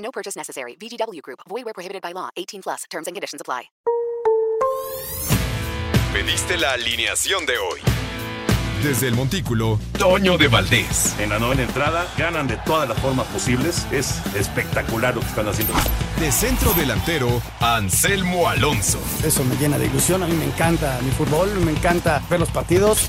No purchase necessary. VGW Group. Void where prohibited by law. 18 plus. Terms and conditions apply. Pediste la alineación de hoy. Desde el Montículo, Toño de Valdés. En la novena entrada, ganan de todas las formas posibles. Es espectacular lo que están haciendo. De centro delantero, Anselmo Alonso. Eso me llena de ilusión. A mí me encanta mi fútbol, me encanta ver los partidos.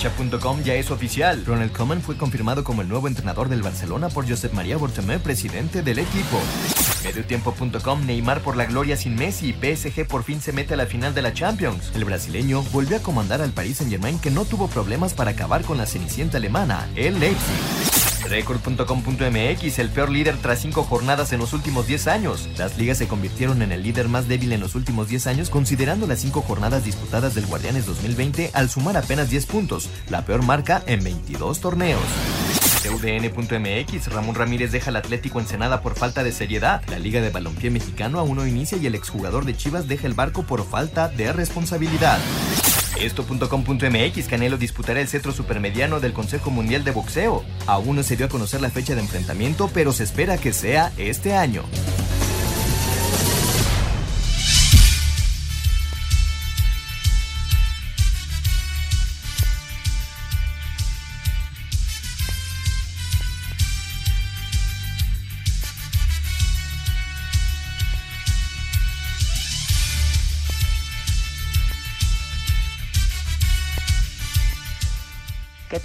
Cancha.com ya es oficial. Ronald Koeman fue confirmado como el nuevo entrenador del Barcelona por Josep María Bortomeu, presidente del equipo. Mediotiempo.com Neymar por la gloria sin Messi. PSG por fin se mete a la final de la Champions. El brasileño volvió a comandar al Paris Saint-Germain que no tuvo problemas para acabar con la cenicienta alemana, el Leipzig. Record.com.mx, el peor líder tras cinco jornadas en los últimos 10 años. Las ligas se convirtieron en el líder más débil en los últimos 10 años, considerando las cinco jornadas disputadas del Guardianes 2020 al sumar apenas 10 puntos, la peor marca en 22 torneos. UDN.mx, Ramón Ramírez deja al Atlético Ensenada por falta de seriedad. La Liga de Balompié Mexicano aún no inicia y el exjugador de Chivas deja el barco por falta de responsabilidad. Esto.com.mx Canelo disputará el cetro supermediano del Consejo Mundial de Boxeo. Aún no se dio a conocer la fecha de enfrentamiento, pero se espera que sea este año.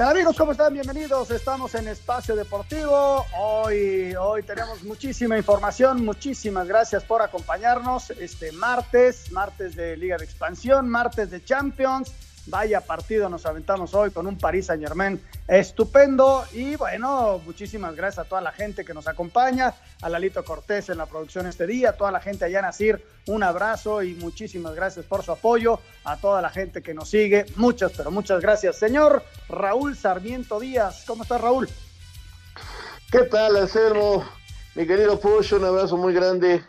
Amigos? ¿Cómo están? Bienvenidos. Estamos en Espacio Deportivo. Hoy, hoy tenemos muchísima información. Muchísimas gracias por acompañarnos este martes, martes de Liga de Expansión, martes de Champions. Vaya partido nos aventamos hoy con un París Saint Germain estupendo. Y bueno, muchísimas gracias a toda la gente que nos acompaña, a Lalito Cortés en la producción este día, a toda la gente allá en Asir, un abrazo y muchísimas gracias por su apoyo, a toda la gente que nos sigue. Muchas, pero muchas gracias. Señor Raúl Sarmiento Díaz, ¿cómo está Raúl? ¿Qué tal, Anselmo? Mi querido Push, un abrazo muy grande.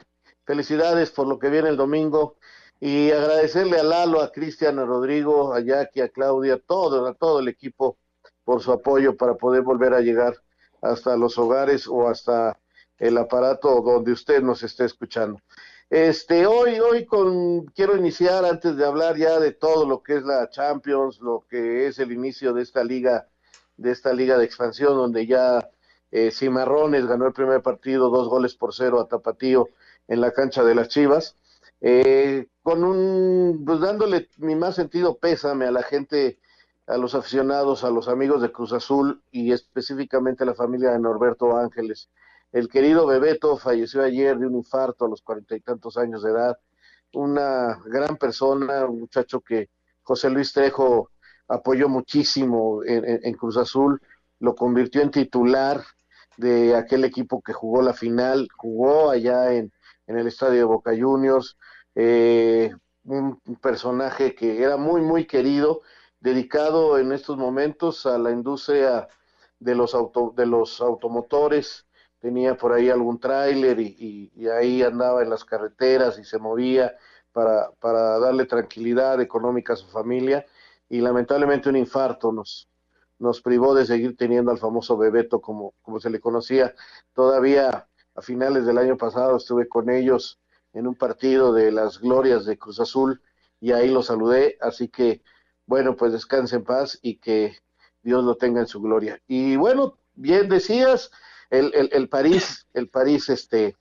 Felicidades por lo que viene el domingo y agradecerle a Lalo, a Cristian, a Rodrigo, a Jackie, a Claudia, todo, a todo el equipo por su apoyo para poder volver a llegar hasta los hogares o hasta el aparato donde usted nos esté escuchando. Este, hoy, hoy con, quiero iniciar antes de hablar ya de todo lo que es la Champions, lo que es el inicio de esta liga, de esta liga de expansión, donde ya eh, Cimarrones ganó el primer partido, dos goles por cero a Tapatío en la cancha de las Chivas. Eh, con un, pues dándole mi más sentido pésame a la gente, a los aficionados, a los amigos de Cruz Azul y específicamente a la familia de Norberto Ángeles. El querido Bebeto falleció ayer de un infarto a los cuarenta y tantos años de edad. Una gran persona, un muchacho que José Luis Trejo apoyó muchísimo en, Cruz Azul, lo convirtió en titular de aquel equipo que jugó la final, jugó allá en, en el estadio de Boca Juniors, eh, un personaje que era muy, muy querido, dedicado en estos momentos a la industria de los, auto, de los automotores, tenía por ahí algún tráiler y, y, ahí andaba en las carreteras y se movía para, para darle tranquilidad económica a su familia y lamentablemente un infarto nos, nos privó de seguir teniendo al famoso Bebeto como, como se le conocía. Todavía a finales del año pasado estuve con ellos en un partido de las glorias de Cruz Azul y ahí lo saludé, así que bueno, pues descanse en paz y que Dios lo tenga en su gloria. Y bueno, bien decías, el, el, el París, el París este,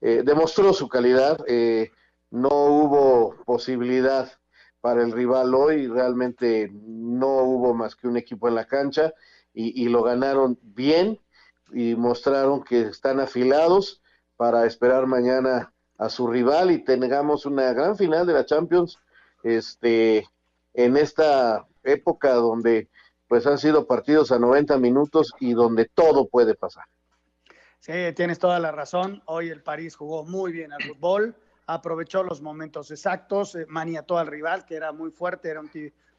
eh, demostró su calidad, eh, no hubo posibilidad para el rival hoy. Realmente no hubo más que un equipo en la cancha y, y lo ganaron bien y mostraron que están afilados para esperar mañana a su rival y tengamos una gran final de la Champions este en esta época donde pues han sido partidos a 90 minutos y donde todo puede pasar. Sí, tienes toda la razón. Hoy el París jugó muy bien al fútbol, aprovechó los momentos exactos, eh, maniató al rival, que era muy fuerte, era un,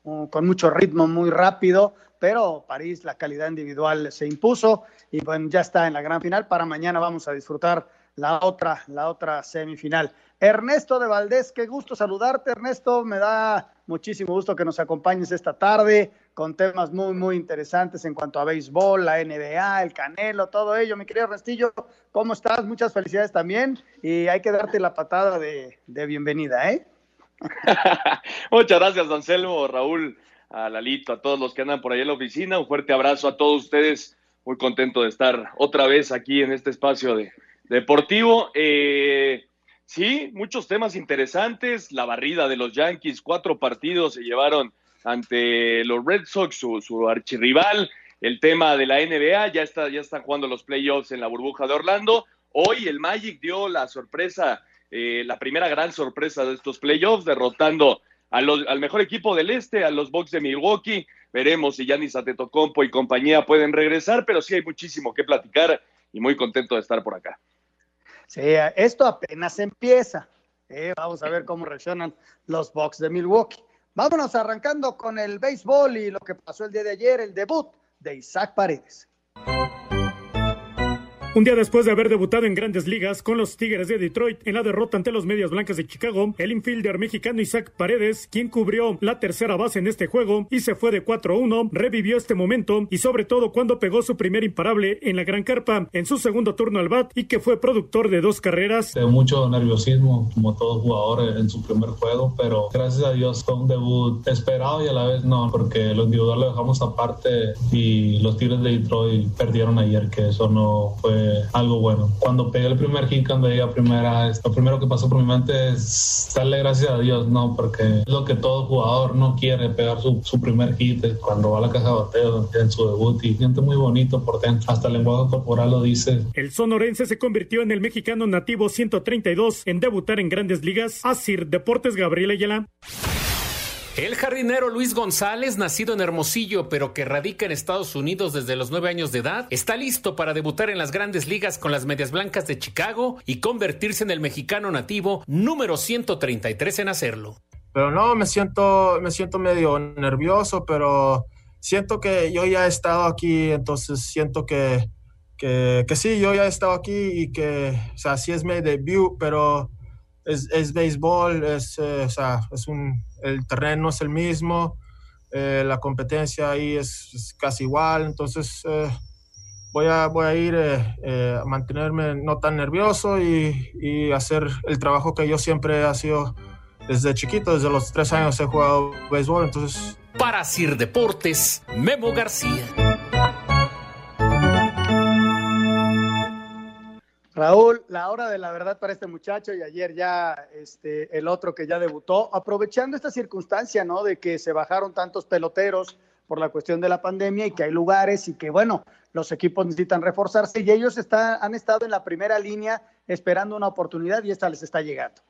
un, con mucho ritmo, muy rápido, pero París, la calidad individual se impuso y bueno, ya está en la gran final. Para mañana vamos a disfrutar la otra, la otra semifinal. Ernesto de Valdés, qué gusto saludarte, Ernesto. Me da muchísimo gusto que nos acompañes esta tarde con temas muy, muy interesantes en cuanto a béisbol, la NBA, el Canelo, todo ello. Mi querido Restillo, ¿cómo estás? Muchas felicidades también y hay que darte la patada de, de bienvenida, ¿eh? Muchas gracias, Anselmo, Raúl, a Lalito, a todos los que andan por ahí en la oficina. Un fuerte abrazo a todos ustedes. Muy contento de estar otra vez aquí en este espacio de, deportivo. Eh, sí, muchos temas interesantes. La barrida de los Yankees, cuatro partidos se llevaron ante los Red Sox, su, su archirrival. El tema de la NBA, ya, está, ya están jugando los playoffs en la burbuja de Orlando. Hoy el Magic dio la sorpresa, eh, la primera gran sorpresa de estos playoffs, derrotando al mejor equipo del este, a los Bucks de Milwaukee. Veremos si Giannis Antetokounmpo y compañía pueden regresar, pero sí hay muchísimo que platicar y muy contento de estar por acá. Sí, esto apenas empieza. Eh, vamos a ver cómo reaccionan los Bucks de Milwaukee. Vámonos arrancando con el béisbol y lo que pasó el día de ayer, el debut de Isaac Paredes. Un día después de haber debutado en grandes ligas con los Tigres de Detroit en la derrota ante los Medias Blancas de Chicago, el infielder mexicano Isaac Paredes, quien cubrió la tercera base en este juego y se fue de 4-1, revivió este momento y sobre todo cuando pegó su primer imparable en la gran carpa en su segundo turno al bat y que fue productor de dos carreras. De mucho nerviosismo, como todo jugador en su primer juego, pero gracias a Dios fue un debut esperado y a la vez no, porque lo individual lo dejamos aparte y los Tigres de Detroit perdieron ayer, que eso no fue algo bueno. Cuando pegué el primer hit, cuando llegué a primera, lo primero que pasó por mi mente es darle gracias a Dios, ¿no? Porque es lo que todo jugador no quiere, pegar su, su primer hit cuando va a la caja de bateo en su debut y siente muy bonito por dentro. Hasta el lenguaje corporal lo dice. El sonorense se convirtió en el mexicano nativo 132 en debutar en grandes ligas. Asir Deportes Gabriel Ayala. El jardinero Luis González, nacido en Hermosillo pero que radica en Estados Unidos desde los nueve años de edad, está listo para debutar en las grandes ligas con las Medias Blancas de Chicago y convertirse en el mexicano nativo número 133 en hacerlo. Pero no, me siento, me siento medio nervioso, pero siento que yo ya he estado aquí, entonces siento que, que, que sí, yo ya he estado aquí y que, o sea, sí es mi debut, pero es, es béisbol, es, eh, o sea, es un, el terreno es el mismo, eh, la competencia ahí es, casi igual, entonces eh, voy, a, voy a ir a mantenerme no tan nervioso y, y, hacer el trabajo que yo siempre he sido desde chiquito, desde los tres años he jugado béisbol, entonces... Para Sir Deportes, Memo García. Raúl, la hora de la verdad para este muchacho y ayer ya este, el otro que ya debutó, aprovechando esta circunstancia, ¿no? De que se bajaron tantos peloteros por la cuestión de la pandemia y que hay lugares y que, bueno, los equipos necesitan reforzarse y ellos está, han estado en la primera línea esperando una oportunidad y esta les está llegando.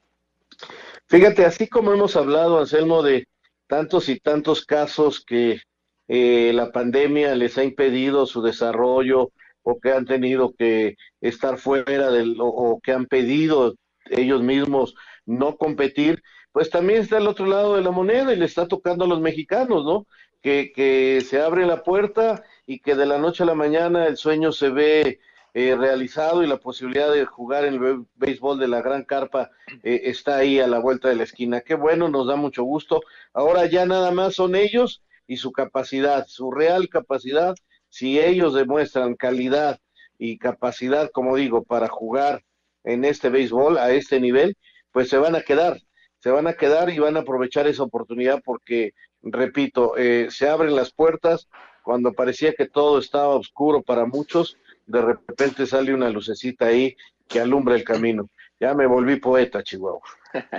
Fíjate, así como hemos hablado, Anselmo, de tantos y tantos casos que eh, la pandemia les ha impedido su desarrollo, o que han tenido que estar fuera del, o, que han pedido ellos mismos no competir, pues también está el otro lado de la moneda y le está tocando a los mexicanos, ¿no? Que, que se abre la puerta y que de la noche a la mañana el sueño se ve eh, realizado y la posibilidad de jugar en el béisbol de la Gran Carpa eh, está ahí a la vuelta de la esquina. Qué bueno, nos da mucho gusto. Ahora ya nada más son ellos y su capacidad, su real capacidad si ellos demuestran calidad y capacidad, como digo, para jugar en este béisbol a este nivel, pues se van a quedar, se van a quedar y van a aprovechar esa oportunidad porque, repito, eh, se abren las puertas cuando parecía que todo estaba oscuro para muchos, de repente sale una lucecita ahí que alumbra el camino. Ya me volví poeta, Chihuahua.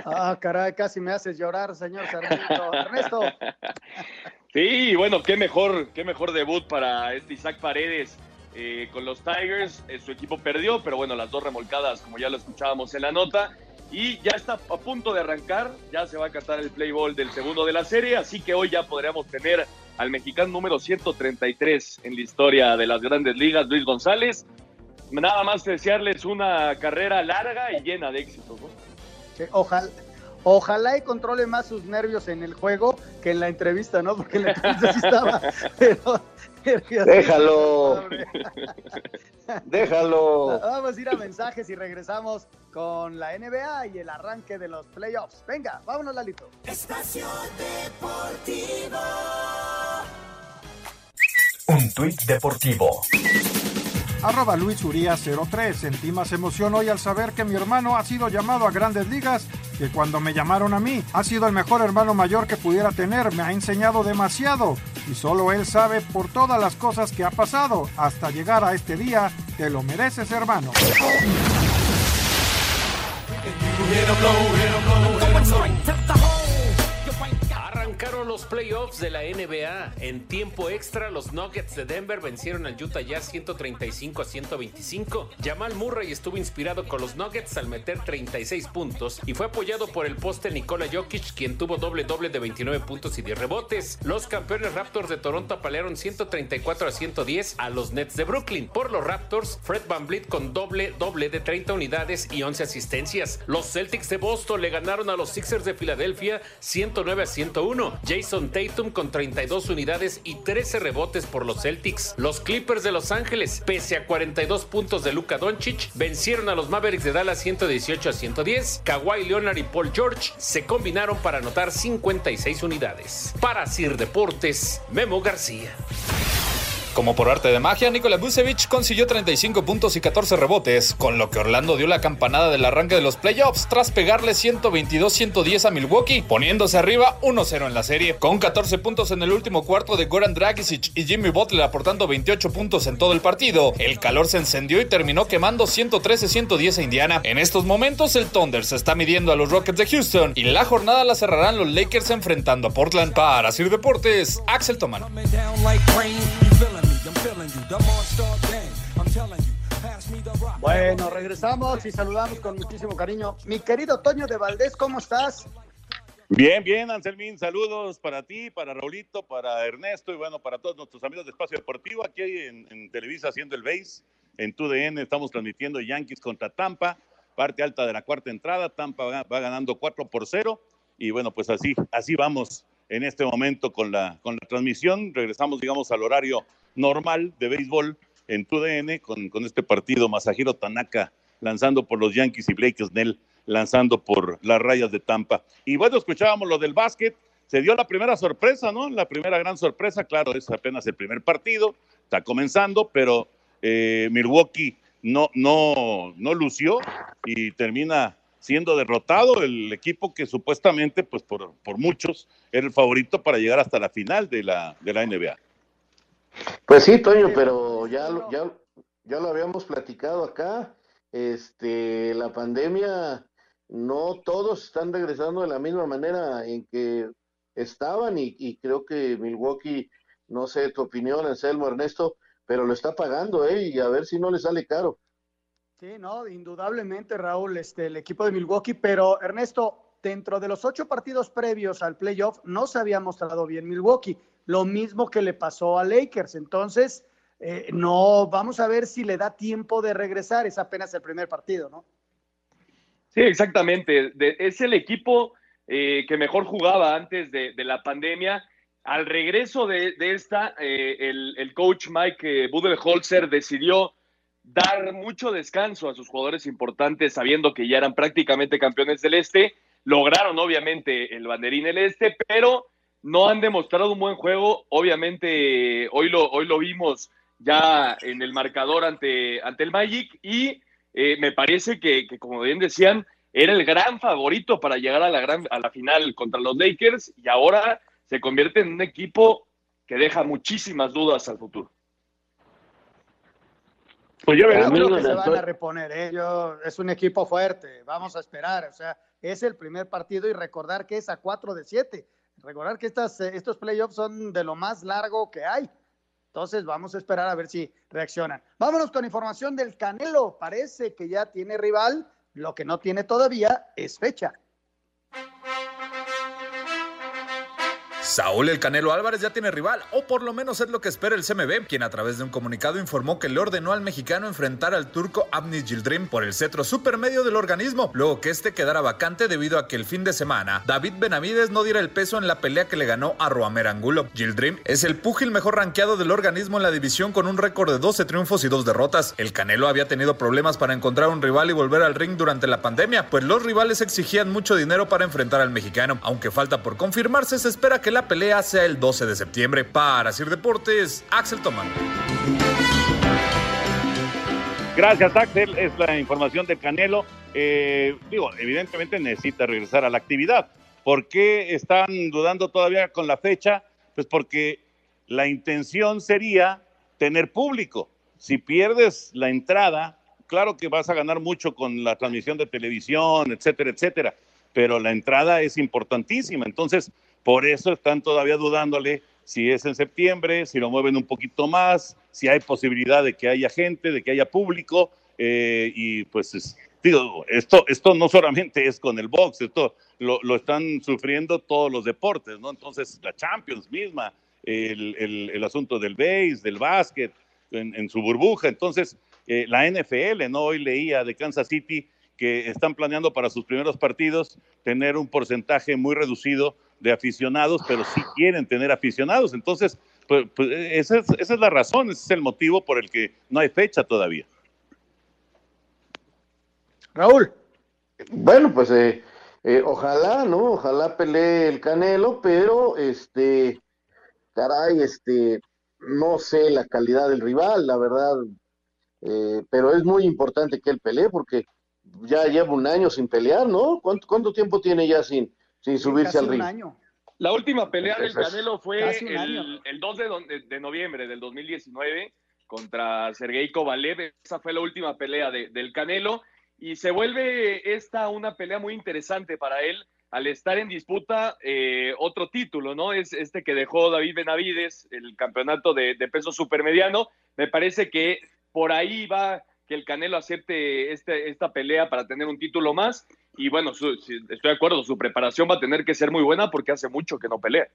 Ah, caray, casi me haces llorar, señor Sarmiento. Ernesto. Sí, bueno, qué mejor, qué mejor debut para este Isaac Paredes eh, con los Tigers. Eh, su equipo perdió, pero bueno, las dos remolcadas, como ya lo escuchábamos en la nota. Y ya está a punto de arrancar, ya se va a cantar el play ball del segundo de la serie, así que hoy ya podríamos tener al mexicano número 133 en la historia de las grandes ligas, Luis González. Nada más desearles una carrera larga y llena de éxitos. ojalá, ojalá y controle más sus nervios en el juego que en la entrevista, ¿no? Porque en la entrevista sí estaba, pero Déjalo. Déjalo. Vamos a ir a mensajes y regresamos con la NBA y el arranque de los playoffs. Venga, vámonos, Lalito. Espacio Deportivo. Un tuit deportivo. Arroba Luis Uría 03. Sentí más emoción hoy al saber que mi hermano ha sido llamado a grandes ligas que cuando me llamaron a mí. Ha sido el mejor hermano mayor que pudiera tener. Me ha enseñado demasiado. Y solo él sabe por todas las cosas que ha pasado hasta llegar a este día. Te lo mereces, hermano. Arrancaron los playoffs de la NBA. En tiempo extra, los Nuggets de Denver vencieron al Utah Jazz 135 a 125. Jamal Murray estuvo inspirado con los Nuggets al meter 36 puntos y fue apoyado por el poste Nikola Jokic, quien tuvo doble doble de 29 puntos y 10 rebotes. Los campeones Raptors de Toronto apalearon 134 a 110 a los Nets de Brooklyn. Por los Raptors, Fred Van Vliet con doble doble de 30 unidades y 11 asistencias. Los Celtics de Boston le ganaron a los Sixers de Filadelfia 109 a 101. Jason Tatum con 32 unidades y 13 rebotes por los Celtics. Los Clippers de Los Ángeles, pese a 42 puntos de Luka Doncic, vencieron a los Mavericks de Dallas 118 a 110. Kawhi Leonard y Paul George se combinaron para anotar 56 unidades. Para Sir Deportes, Memo García. Como por arte de magia, Nikola Vucevic consiguió 35 puntos y 14 rebotes, con lo que Orlando dio la campanada del arranque de los playoffs tras pegarle 122-110 a Milwaukee, poniéndose arriba 1-0 en la serie. Con 14 puntos en el último cuarto de Goran Dragic y Jimmy Butler aportando 28 puntos en todo el partido, el calor se encendió y terminó quemando 113-110 a Indiana. En estos momentos, el Thunder se está midiendo a los Rockets de Houston y la jornada la cerrarán los Lakers enfrentando a Portland. Para Sir Deportes, Axel Toman. Bueno, regresamos y saludamos con muchísimo cariño. Mi querido Toño de Valdés, ¿cómo estás? Bien, bien, Anselmín, saludos para ti, para Raulito, para Ernesto y bueno, para todos nuestros amigos de Espacio Deportivo aquí en, Televisa haciendo el base. En TUDN estamos transmitiendo Yankees contra Tampa, parte alta de la cuarta entrada, Tampa va, va ganando 4 por 0 y bueno, pues así, así vamos en este momento con la, con la transmisión. Regresamos, digamos, al horario normal de béisbol en TUDN con, con este partido Masahiro Tanaka lanzando por los Yankees y Blake Snell lanzando por las rayas de Tampa. Y bueno, escuchábamos lo del básquet, se dio la primera sorpresa, ¿no? La primera gran sorpresa, claro, es apenas el primer partido, está comenzando, pero eh, Milwaukee no, no, no lució y termina siendo derrotado el equipo que supuestamente, pues por, por muchos, era el favorito para llegar hasta la final de la, de la NBA. Pues sí, Toño, pero ya, ya, ya lo habíamos platicado acá. Este, la pandemia, no todos están regresando de la misma manera en que estaban y, creo que Milwaukee, no sé tu opinión, Anselmo, Ernesto, pero lo está pagando, ¿eh? Y a ver si no le sale caro. Sí, no, indudablemente, Raúl, este, el equipo de Milwaukee, pero Ernesto, dentro de los ocho partidos previos al playoff, no se había mostrado bien Milwaukee lo mismo que le pasó a Lakers. Entonces, eh, no, vamos a ver si le da tiempo de regresar, es apenas el primer partido, ¿no? Sí, exactamente. es el equipo eh, que mejor jugaba antes de, la pandemia. Al regreso de, esta, eh, el, coach Mike Budenholzer decidió dar mucho descanso a sus jugadores importantes, sabiendo que ya eran prácticamente campeones del Este. Lograron, obviamente, el banderín el Este, pero no han demostrado un buen juego. Obviamente, hoy lo, hoy lo vimos ya en el marcador ante, ante el Magic y eh, me parece que, como bien decían, era el gran favorito para llegar a la, gran, a la final contra los Lakers y ahora se convierte en un equipo que deja muchísimas dudas al futuro. Pues yo, creo que se van a reponer, ¿eh? es un equipo fuerte, vamos a esperar, o sea, es el primer partido y recordar que es a 4 de 7, recordar que estas, eh, estos playoffs son de lo más largo que hay, entonces vamos a esperar a ver si reaccionan. Vámonos con información del Canelo, parece que ya tiene rival, lo que no tiene todavía es fecha. Saúl El Canelo Álvarez ya tiene rival, o por lo menos es lo que espera el CMB, quien a través de un comunicado informó que le ordenó al mexicano enfrentar al turco Abni Gildrim por el cetro supermedio del organismo, luego que este quedara vacante debido a que el fin de semana David Benavides no diera el peso en la pelea que le ganó a Roamer Angulo. Gildrim es el púgil mejor rankeado del organismo en la división con un récord de 12 triunfos y 2 derrotas. El Canelo había tenido problemas para encontrar un rival y volver al ring durante la pandemia, pues los rivales exigían mucho dinero para enfrentar al mexicano. Aunque falta por confirmarse, se espera que la pelea sea el 12 de septiembre. Para Sir Deportes, Axel Tomán. Gracias, Axel. Es la información de Canelo. Eh, digo, evidentemente necesita regresar a la actividad. ¿Por qué están dudando todavía con la fecha? Pues porque la intención sería tener público. Si pierdes la entrada, claro que vas a ganar mucho con la transmisión de televisión, etcétera, etcétera, pero la entrada es importantísima. Entonces, por eso están todavía dudándole si es en septiembre, si lo mueven un poquito más, si hay posibilidad de que haya gente, de que haya público. Eh, y pues digo, esto, esto no solamente es con el box, esto lo, están sufriendo todos los deportes, ¿no? Entonces, la Champions misma, el, asunto del base, del básquet, en, su burbuja. Entonces, eh, la NFL, ¿no? Hoy leía de Kansas City que están planeando para sus primeros partidos tener un porcentaje muy reducido de aficionados, pero sí quieren tener aficionados. Entonces, pues, pues esa, es, esa, es, la razón, ese es el motivo por el que no hay fecha todavía. Raúl. Bueno, pues eh, eh, ojalá, ¿no? Ojalá pelee el Canelo, pero este, caray, este, no sé la calidad del rival, la verdad, eh, pero es muy importante que él pelee porque ya lleva un año sin pelear, ¿no? ¿Cuánto, cuánto tiempo tiene ya sin, sin subirse al ring. La última pelea del Canelo fue el, 2 de, noviembre del 2019 contra Sergei Kovalev. Esa fue la última pelea del Canelo. Y se vuelve esta una pelea muy interesante para él al estar en disputa eh, otro título, ¿no? Es este que dejó David Benavides, el campeonato de, de peso supermediano. Me parece que por ahí va que el Canelo acepte este, esta pelea para tener un título más. Y bueno, estoy de acuerdo, su preparación va a tener que ser muy buena porque hace mucho que no pelea.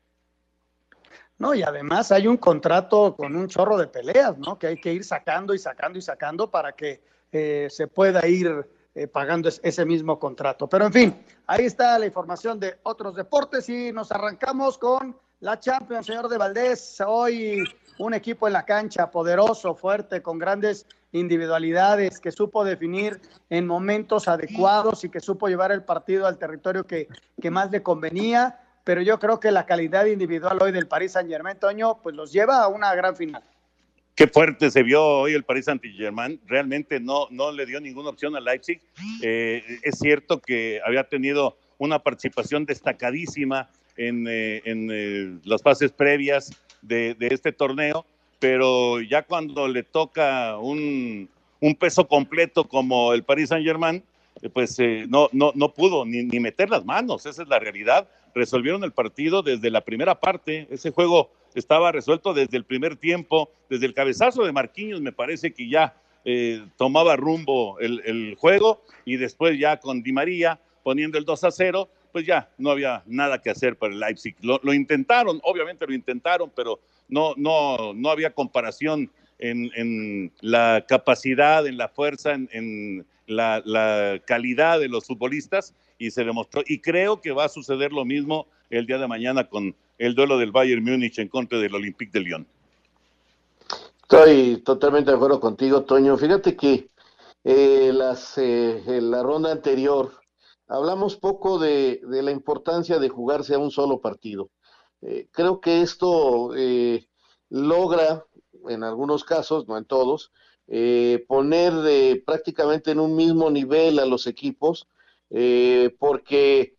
No, y además hay un contrato con un chorro de peleas, ¿no? Que hay que ir sacando y sacando y sacando para que eh, se pueda ir eh, pagando ese mismo contrato. Pero en fin, ahí está la información de otros deportes y nos arrancamos con la Champions, señor de Valdés. Hoy un equipo en la cancha poderoso, fuerte, con grandes individualidades, que supo definir en momentos adecuados y que supo llevar el partido al territorio que, que más le convenía. Pero yo creo que la calidad individual hoy del Paris Saint Germain, Toño, pues los lleva a una gran final. Qué fuerte se vio hoy el Paris Saint Germain. Realmente no, no le dio ninguna opción a Leipzig. Eh, es cierto que había tenido una participación destacadísima en, eh, en eh, las fases previas de, este torneo, pero ya cuando le toca un, peso completo como el Paris Saint Germain, eh, pues eh, no, no, no pudo ni, ni, meter las manos, esa es la realidad. Resolvieron el partido desde la primera parte, ese juego estaba resuelto desde el primer tiempo, desde el cabezazo de Marquinhos me parece que ya eh, tomaba rumbo el, el, juego y después ya con Di María poniendo el 2 a 0, pues ya no había nada que hacer para el Leipzig. Lo, intentaron, obviamente lo intentaron, pero no, no, no había comparación en, la capacidad, en la fuerza, en, la, calidad de los futbolistas y se demostró. Y creo que va a suceder lo mismo el día de mañana con el duelo del Bayern Múnich en contra del Olympique de Lyon. Estoy totalmente de acuerdo contigo, Toño. Fíjate que eh, las, eh, la ronda anterior hablamos poco de, la importancia de jugarse a un solo partido. Eh, creo que esto eh, logra, en algunos casos, no en todos, eh, poner prácticamente en un mismo nivel a los equipos, porque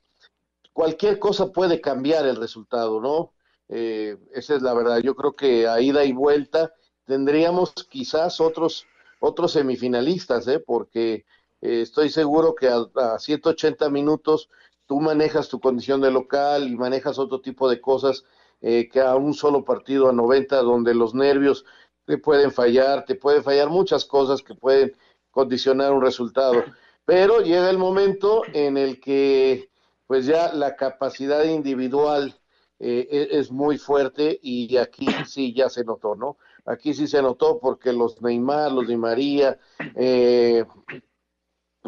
cualquier cosa puede cambiar el resultado, ¿no? esa es la verdad. Yo creo que a ida y vuelta tendríamos quizás otros otros semifinalistas, ¿eh? porque eh, estoy seguro que a, a 180 minutos tú manejas tu condición de local y manejas otro tipo de cosas eh, que a un solo partido a 90, donde los nervios te pueden fallar, te pueden fallar muchas cosas que pueden condicionar un resultado. Pero llega el momento en el que pues ya la capacidad individual eh, e-, es muy fuerte y aquí sí ya se notó, ¿no? Aquí sí se notó porque los Neymar, los Di María, eh,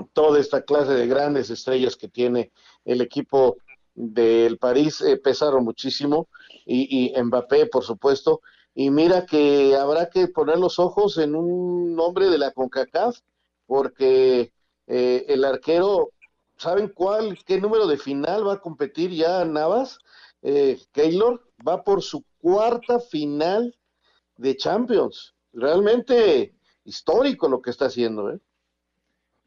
toda esta clase de grandes estrellas que tiene el equipo del París eh, pesaron muchísimo y, Mbappé, por supuesto. Y mira que habrá que poner los ojos en un hombre de la CONCACAF porque eh, el arquero, ¿saben cuál, qué número de final va a competir ya Navas? Eh, Keylor va por su cuarta final de Champions. Realmente histórico lo que está haciendo, ¿eh?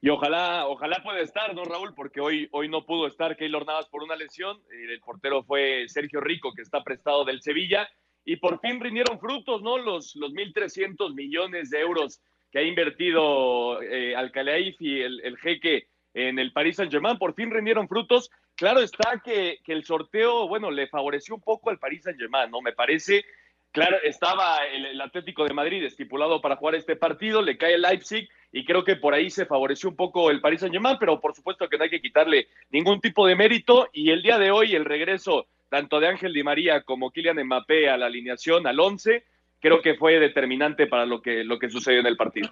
Y ojalá, ojalá pueda estar, ¿no, Raúl? Porque hoy, hoy no pudo estar Keylor Navas por una lesión. El portero fue Sergio Rico, que está prestado del Sevilla. Y por fin rindieron frutos, ¿no? Los, los 1.300 millones de euros que ha invertido eh, Al y el, el, jeque en el Paris Saint-Germain, por fin rindieron frutos. Claro está que, que, el sorteo, bueno, le favoreció un poco al Paris Saint-Germain, ¿no? Me parece, claro, estaba el, Atlético de Madrid estipulado para jugar este partido, le cae el Leipzig y creo que por ahí se favoreció un poco el Paris Saint-Germain, pero por supuesto que no hay que quitarle ningún tipo de mérito y el día de hoy el regreso tanto de Ángel Di María como Kylian Mbappé a la alineación al 11 creo que fue determinante para lo que, lo que sucedió en el partido.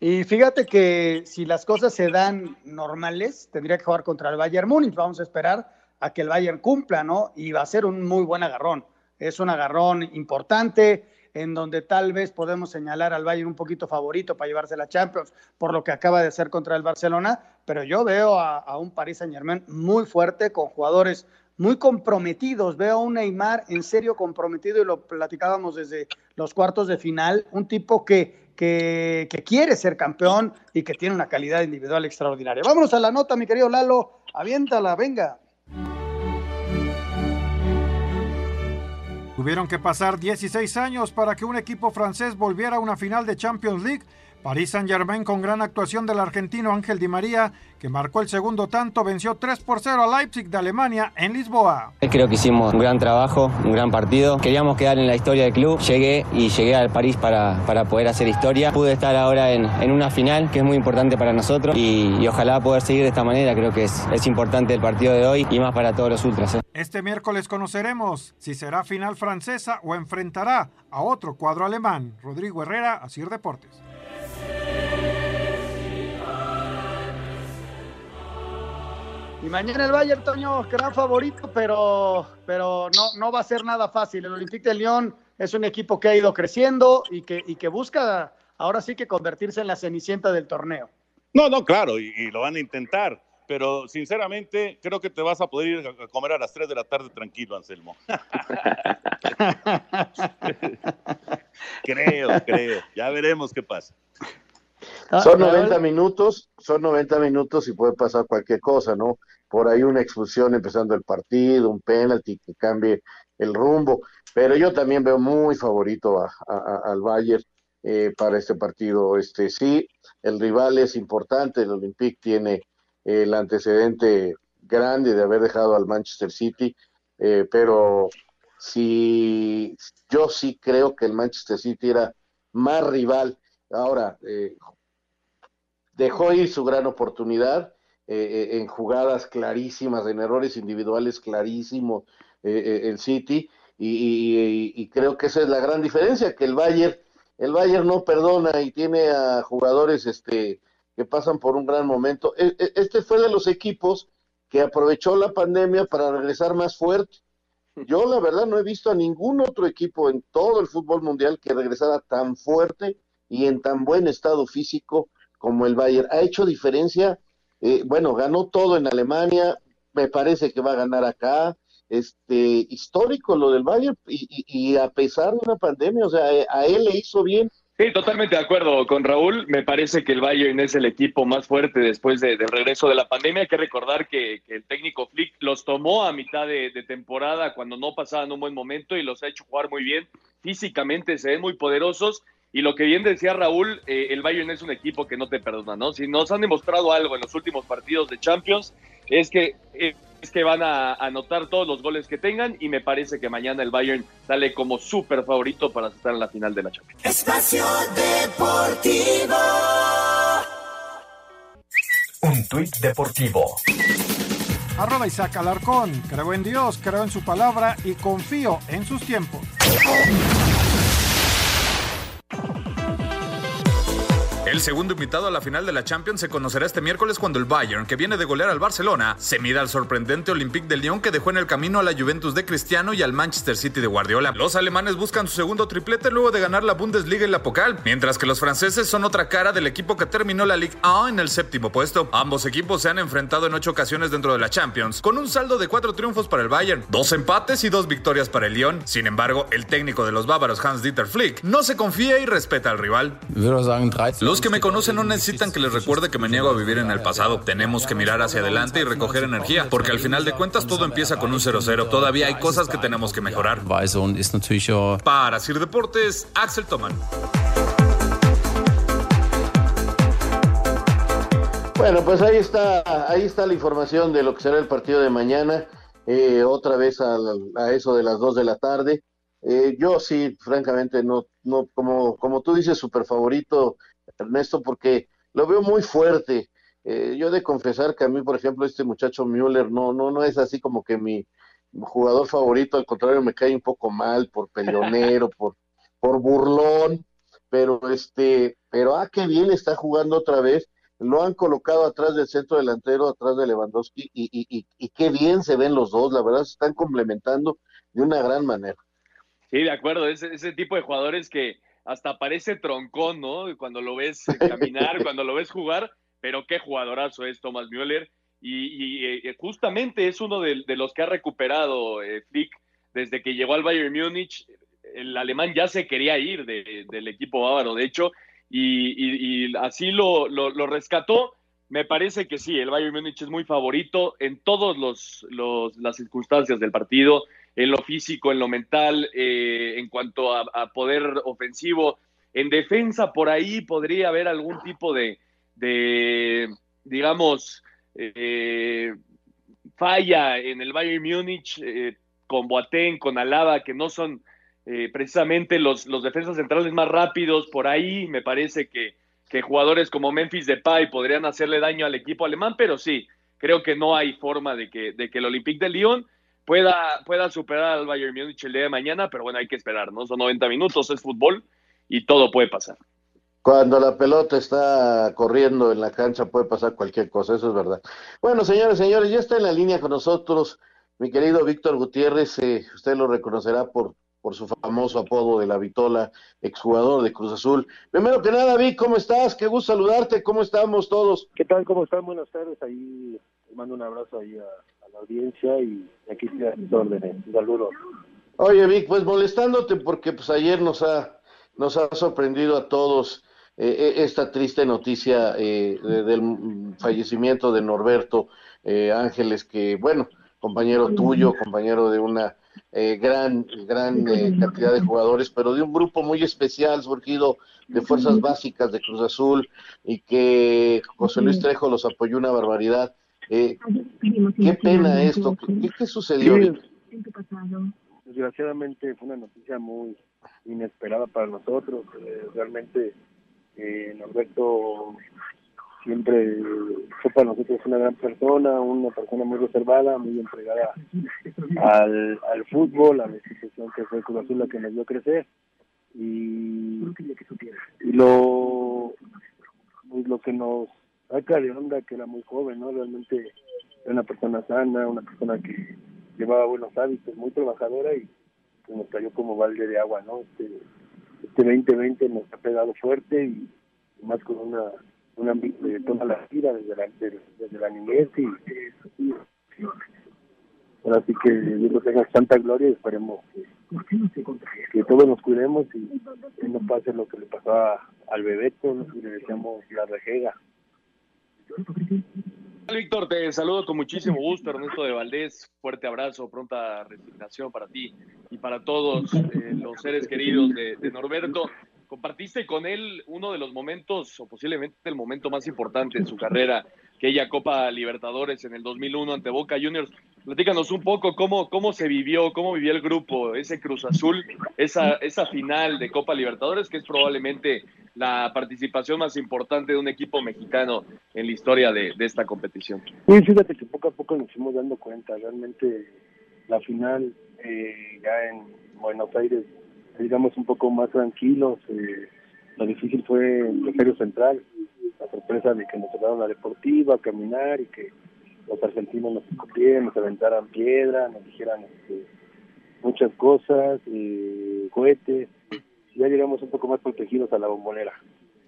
Y fíjate que si las cosas se dan normales, tendría que jugar contra el Bayern Múnich. Vamos a esperar a que el Bayern cumpla, ¿no? Y va a ser un muy buen agarrón. Es un agarrón importante en donde tal vez podemos señalar al Bayern un poquito favorito para llevarse la Champions por lo que acaba de hacer contra el Barcelona, pero yo veo a, un Paris Saint Germain muy fuerte con jugadores muy comprometidos. Veo a un Neymar en serio comprometido y lo platicábamos desde los cuartos de final, un tipo que, que, que, quiere ser campeón y que tiene una calidad individual extraordinaria. Vámonos a la nota, mi querido Lalo, aviéntala, venga. Tuvieron que pasar 16 años para que un equipo francés volviera a una final de Champions League París Saint-Germain con gran actuación del argentino Ángel Di María, que marcó el segundo tanto, venció 3 por 0 a Leipzig de Alemania en Lisboa. Creo que hicimos un gran trabajo, un gran partido. Queríamos quedar en la historia del club. Llegué y llegué al París para, para poder hacer historia. Pude estar ahora en, en, una final que es muy importante para nosotros y, y, ojalá poder seguir de esta manera. Creo que es, es importante el partido de hoy y más para todos los ultras. ¿eh? Este miércoles conoceremos si será final francesa o enfrentará a otro cuadro alemán. Rodrigo Herrera, Asir Deportes. Y mañana el Bayern, Toño, gran favorito, pero, pero no, no va a ser nada fácil. El Olympique de Lyon es un equipo que ha ido creciendo y que, y que busca ahora sí que convertirse en la cenicienta del torneo. No, no, claro, y, y, lo van a intentar. Pero sinceramente, creo que te vas a poder ir a comer a las 3 de la tarde tranquilo, Anselmo. creo, creo. Ya veremos qué pasa. Son 90 minutos, son 90 minutos y puede pasar cualquier cosa, ¿no? Por ahí una expulsión empezando el partido, un penalti que cambie el rumbo, pero yo también veo muy favorito a, a, al Bayern eh, para este partido. Este sí, el rival es importante, el Olympique tiene el antecedente grande de haber dejado al Manchester City, eh, pero si yo sí creo que el Manchester City era más rival. Ahora, eh, dejó ir su gran oportunidad eh, en jugadas clarísimas, en errores individuales clarísimos eh, el City y, y, creo que esa es la gran diferencia, que el Bayern, el Bayern no perdona y tiene a jugadores este, que pasan por un gran momento. Este fue de los equipos que aprovechó la pandemia para regresar más fuerte. Yo la verdad no he visto a ningún otro equipo en todo el fútbol mundial que regresara tan fuerte y en tan buen estado físico como el Bayern. Ha hecho diferencia, eh, bueno, ganó todo en Alemania, me parece que va a ganar acá, este, histórico lo del Bayern, y, a pesar de una pandemia, o sea, a él le hizo bien. Sí, totalmente de acuerdo con Raúl. Me parece que el Bayern es el equipo más fuerte después de, del regreso de la pandemia. Hay que recordar que, que el técnico Flick los tomó a mitad de, de, temporada cuando no pasaban un buen momento y los ha hecho jugar muy bien. Físicamente se ven muy poderosos Y lo que bien decía Raúl, eh, el Bayern es un equipo que no te perdona, ¿no? Si nos han demostrado algo en los últimos partidos de Champions, es que, eh, es que van a anotar todos los goles que tengan y me parece que mañana el Bayern sale como súper favorito para estar en la final de la Champions. Espacio Deportivo. Un tuit deportivo. Arroba Isaac Alarcón. Creo en Dios, creo en su palabra y confío en sus tiempos. you El segundo invitado a la final de la Champions se conocerá este miércoles cuando el Bayern, que viene de golear al Barcelona, se mida al sorprendente Olympique de Lyon que dejó en el camino a la Juventus de Cristiano y al Manchester City de Guardiola. Los alemanes buscan su segundo triplete luego de ganar la Bundesliga y la Pokal, mientras que los franceses son otra cara del equipo que terminó la Ligue A en el séptimo puesto. Ambos equipos se han enfrentado en ocho ocasiones dentro de la Champions, con un saldo de cuatro triunfos para el Bayern, dos empates y dos victorias para el Lyon. Sin embargo, el técnico de los bávaros Hans-Dieter Flick no se confía y respeta al rival. Los que me conocen no necesitan que les recuerde que me niego a vivir en el pasado. Tenemos que mirar hacia adelante y recoger energía, porque al final de cuentas todo empieza con un 0-0. Todavía hay cosas que tenemos que mejorar. Para Sir Deportes, Axel Toman. Bueno, pues ahí está, ahí está la información de lo que será el partido de mañana, eh, otra vez a, a eso de las 2 de la tarde. Eh, yo sí, francamente, no, no, como, como tú dices, super favorito, Ernesto, porque lo veo muy fuerte. Eh, yo he de confesar que a mí, por ejemplo, este muchacho Müller no, no, no es así como que mi jugador favorito, al contrario, me cae un poco mal por peleonero, por, por burlón, pero este, pero ah, qué bien está jugando otra vez. Lo han colocado atrás del centro delantero, atrás de Lewandowski, y, y, y, y qué bien se ven los dos, la verdad se están complementando de una gran manera. Sí, de acuerdo, ese, ese tipo de jugadores que hasta parece troncón, ¿no? Cuando lo ves caminar, cuando lo ves jugar, pero qué jugadorazo es Thomas Müller. Y, y eh, justamente es uno de, de, los que ha recuperado eh, Flick desde que llegó al Bayern Múnich. El alemán ya se quería ir de, del equipo bávaro, de hecho, y, y así lo, lo, lo, rescató. Me parece que sí, el Bayern Múnich es muy favorito en todas los, los, las circunstancias del partido en lo físico, en lo mental, eh, en cuanto a, poder ofensivo. En defensa, por ahí podría haber algún tipo de, digamos, eh, falla en el Bayern Múnich eh, con Boateng, con Alaba, que no son eh, precisamente los, defensas centrales más rápidos. Por ahí me parece que, jugadores como Memphis Depay podrían hacerle daño al equipo alemán, pero sí, creo que no hay forma de que el Olympique de Lyon pueda, pueda superar al Bayern Múnich el día de mañana, pero bueno, hay que esperar, ¿no? Son 90 minutos, es fútbol y todo puede pasar. Cuando la pelota está corriendo en la cancha puede pasar cualquier cosa, eso es verdad. Bueno, señores, señores, ya está en la línea con nosotros mi querido Víctor Gutiérrez, eh, usted lo reconocerá por, por su famoso apodo de la Vitola, exjugador de Cruz Azul. Primero que nada, Vic, ¿cómo estás? Qué gusto saludarte, ¿cómo estamos todos? ¿Qué tal? ¿Cómo están? Buenas tardes, ahí te mando un abrazo ahí a, a la audiencia y aquí estoy a tus órdenes. Saludos. Oye, Vic, pues molestándote porque pues ayer nos ha, nos ha sorprendido a todos eh, esta triste noticia eh, de, del fallecimiento de Norberto eh, Ángeles, que bueno, compañero tuyo, compañero de una eh, gran, gran eh, cantidad de jugadores, pero de un grupo muy especial surgido de fuerzas básicas de Cruz Azul y que José Luis Trejo los apoyó una barbaridad. Eh, qué pena esto, ¿qué, qué sucedió? Sí, desgraciadamente fue una noticia muy inesperada para nosotros, eh, realmente Norberto siempre fue para nosotros una gran persona, una persona muy reservada, muy entregada al, al fútbol, a la institución que fue Cruz Azul la que nos dio crecer. Y, y lo pues lo que nos saca de onda que era muy joven, ¿no? Realmente era una persona sana, una persona que llevaba buenos hábitos, muy trabajadora y pues nos cayó como balde de agua, ¿no? Este, este 2020 nos ha pegado fuerte y más con una un ámbito de toda la vida desde la, desde, desde la niñez y ahora sí que Dios lo tenga santa gloria y esperemos que, que todos nos cuidemos y que no pase lo que le pasó al bebé y le deseamos la rejega. Víctor, te saludo con muchísimo gusto, Ernesto de Valdés, fuerte abrazo, pronta resignación para ti y para todos eh, los seres queridos de, Norberto compartiste con él uno de los momentos, o posiblemente el momento más importante en su carrera, aquella Copa Libertadores en el 2001 ante Boca Juniors. Platícanos un poco cómo, cómo se vivió, cómo vivió el grupo, ese Cruz Azul, esa, esa final de Copa Libertadores, que es probablemente la participación más importante de un equipo mexicano en la historia de, de esta competición. Sí, fíjate que poco a poco nos fuimos dando cuenta, realmente la final eh, ya en Buenos Aires, digamos un poco más tranquilos, eh, lo difícil fue el Rosario Central, la sorpresa de que nos cerraron la deportiva, caminar y que los argentinos nos escupieran, nos aventaran piedra, nos dijeran este, muchas cosas, eh, cohetes. Ya llegamos un poco más protegidos a la bombonera.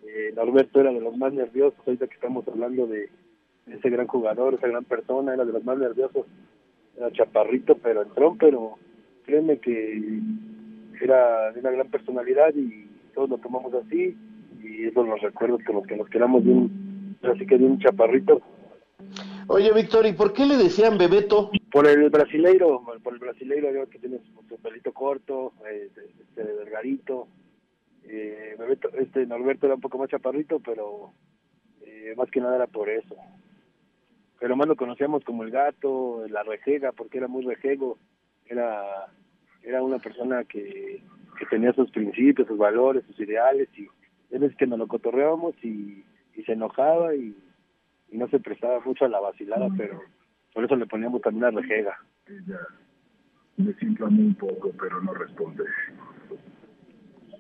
Eh, Norberto era de los más nerviosos, ahorita que estamos hablando de ese gran jugador, esa gran persona, era de los más nerviosos. Era chaparrito, pero entró, pero créeme que era de una gran personalidad y todos lo tomamos así y esos los recuerdos con los que nos quedamos un, así que de un chaparrito. Oye, Víctor, ¿y por qué le decían Bebeto? Por el brasileiro, por el brasileiro, que tiene su, pelito corto, eh, este, delgadito. Eh, Bebeto, este Norberto era un poco más chaparrito, pero eh, más que nada era por eso. Pero más lo conocíamos como el gato, la rejega, porque era muy rejego. Era, era una persona que, que tenía sus principios, sus valores, sus ideales, y él es que nos lo cotorreábamos y se enojaba y, y no se prestaba mucho a la vacilada, pero por eso le poníamos también la rejega. Me siento un poco, pero no responde.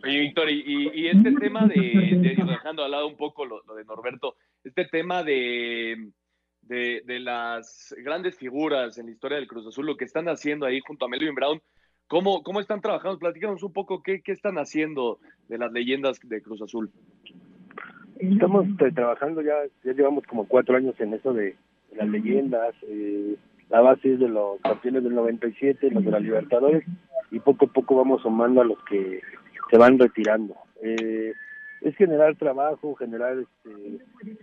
Oye, Víctor, y, y este tema de, de, dejando al lado un poco lo, lo de Norberto, este tema de, de, de, las grandes figuras en la historia del Cruz Azul, lo que están haciendo ahí junto a Melvin Brown, ¿cómo, cómo están trabajando? Platícanos un poco qué, qué están haciendo de las leyendas de Cruz Azul. Estamos trabajando ya, ya llevamos como cuatro años en eso de, de las leyendas, eh, la base es de los campeones del 97, los de la Libertadores, y poco a poco vamos sumando a los que se van retirando. Eh, es generar trabajo, generar este,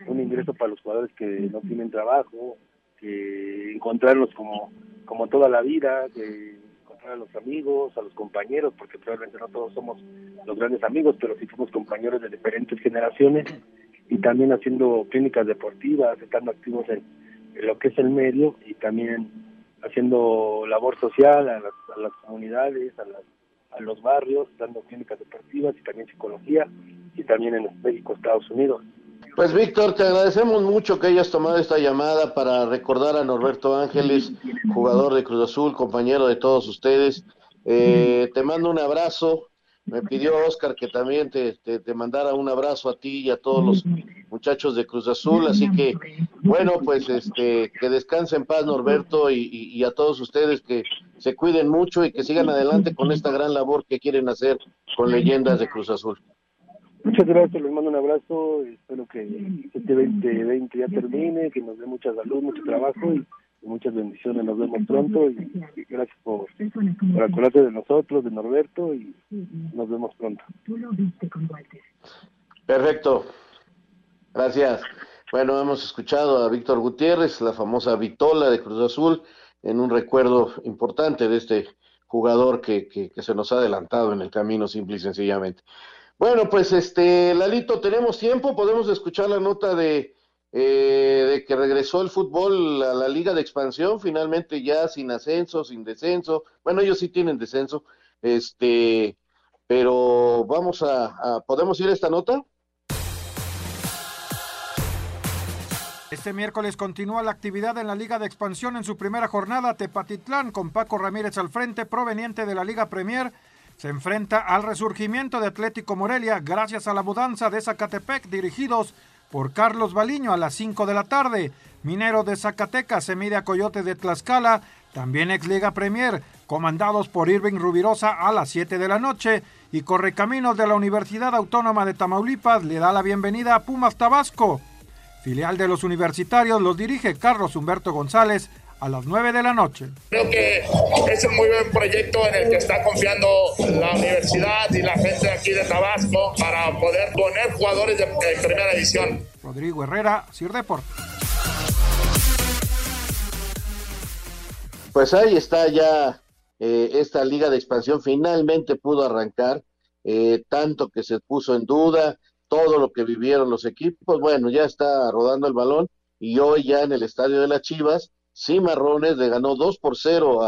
un ingreso para los jugadores que no tienen trabajo, que encontrarlos como, como toda la vida, que a los amigos, a los compañeros, porque probablemente no todos somos los grandes amigos, pero sí somos compañeros de diferentes generaciones, y también haciendo clínicas deportivas, estando activos en, en lo que es el medio y también haciendo labor social a las, a las comunidades, a las a los barrios, dando clínicas deportivas y también psicología, y también en México, Estados Unidos. Pues Víctor, te agradecemos mucho que hayas tomado esta llamada para recordar a Norberto Ángeles, jugador de Cruz Azul, compañero de todos ustedes. Eh, te mando un abrazo. Me pidió Oscar que también te, te, te, mandara un abrazo a ti y a todos los muchachos de Cruz Azul. Así que, bueno, pues este, que descanse en paz Norberto y, a todos ustedes que se cuiden mucho y que sigan adelante con esta gran labor que quieren hacer con leyendas de Cruz Azul. Muchas gracias, les mando un abrazo, espero que este 2020 ya termine, que nos dé mucha salud, mucho trabajo y, y muchas bendiciones, nos vemos pronto y, y gracias por, por acordarte de nosotros, de Norberto y nos vemos pronto. Perfecto, gracias. Bueno, hemos escuchado a Víctor Gutiérrez, la famosa Vitola de Cruz Azul, en un recuerdo importante de este jugador que, que, que se nos ha adelantado en el camino, simple y sencillamente. Bueno, pues este, Lalito, tenemos tiempo, podemos escuchar la nota de, eh, de que regresó el fútbol a la liga de expansión, finalmente ya sin ascenso, sin descenso. Bueno, ellos sí tienen descenso, este, pero vamos a, a ¿podemos ir a esta nota? Este miércoles continúa la actividad en la Liga de Expansión en su primera jornada. Tepatitlán, con Paco Ramírez al frente, proveniente de la Liga Premier, se enfrenta al resurgimiento de Atlético Morelia gracias a la mudanza de Zacatepec, dirigidos por Carlos Baliño a las 5 de la tarde. Minero de Zacatecas se mide a Coyote de Tlaxcala, también ex Liga Premier, comandados por Irving Rubirosa a las 7 de la noche. Y Correcaminos de la Universidad Autónoma de Tamaulipas le da la bienvenida a Pumas Tabasco. Filial de los universitarios los dirige Carlos Humberto González a las 9 de la noche. Creo que es un muy buen proyecto en el que está confiando la universidad y la gente aquí de Tabasco para poder poner jugadores de, de primera división. Rodrigo Herrera, Sir Deport. Pues ahí está ya eh, esta liga de expansión, finalmente pudo arrancar eh, tanto que se puso en duda, todo lo que vivieron los equipos, bueno, ya está rodando el balón y hoy ya en el estadio de las Chivas, Cimarrones le ganó 2 por 0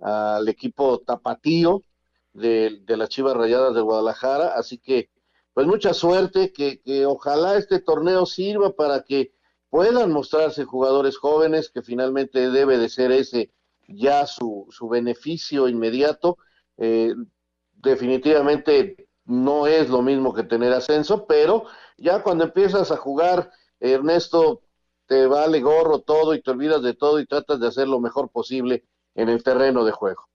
al equipo tapatío de, de las Chivas Rayadas de Guadalajara, así que pues mucha suerte, que, que ojalá este torneo sirva para que puedan mostrarse jugadores jóvenes, que finalmente debe de ser ese ya su, su beneficio inmediato. Eh, definitivamente no es lo mismo que tener ascenso, pero ya cuando empiezas a jugar, Ernesto, te vale gorro todo y te olvidas de todo y tratas de hacer lo mejor posible en el terreno de juego.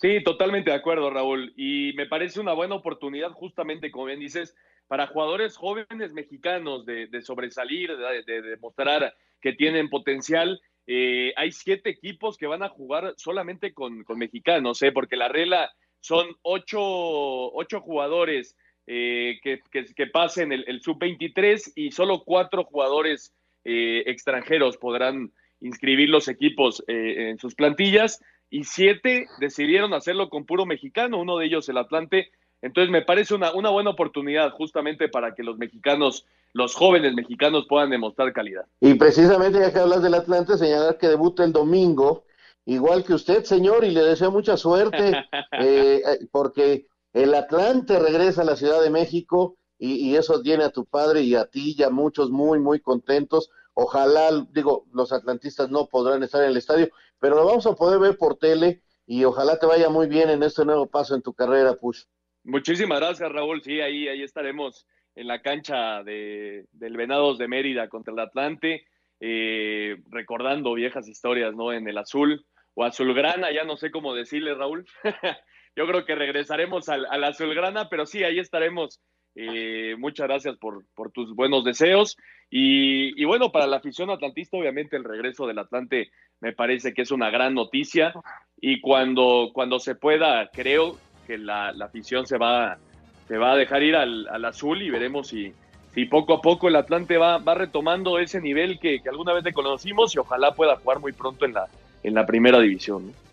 Sí, totalmente de acuerdo, Raúl. Y me parece una buena oportunidad, justamente, como bien dices, para jugadores jóvenes mexicanos de, sobresalir, de, demostrar que tienen potencial. Eh, hay siete equipos que van a jugar solamente con, mexicanos, ¿eh? porque la regla son ocho, ocho jugadores eh, que, que, pasen el, el sub-23 y solo cuatro jugadores eh, extranjeros podrán inscribir los equipos en sus plantillas y siete decidieron hacerlo con puro mexicano, uno de ellos el Atlante. Entonces me parece una, una buena oportunidad justamente para que los mexicanos, los jóvenes mexicanos puedan demostrar calidad. Y precisamente ya que hablas del Atlante, señalar que debuta el domingo, igual que usted, señor, y le deseo mucha suerte, eh, eh, porque el Atlante regresa a la Ciudad de México y, y eso tiene a tu padre y a ti y a muchos muy, muy contentos Ojalá, digo, los atlantistas no podrán estar en el estadio, pero lo vamos a poder ver por tele y ojalá te vaya muy bien en este nuevo paso en tu carrera, Push. Muchísimas gracias, Raúl. Sí, ahí, ahí estaremos en la cancha de, del Venados de Mérida contra el Atlante, eh, recordando viejas historias, ¿no? En el azul o azulgrana, ya no sé cómo decirle, Raúl. Yo creo que regresaremos al, al azulgrana, pero sí, ahí estaremos eh, muchas gracias por, tus buenos deseos. Y, y, bueno, para la afición atlantista, obviamente el regreso del Atlante me parece que es una gran noticia. Y cuando, cuando se pueda, creo que la, afición se va, se va a dejar ir al, azul y veremos si, poco a poco el Atlante va, va retomando ese nivel que, que, alguna vez le conocimos y ojalá pueda jugar muy pronto en la, en la primera división. ¿no?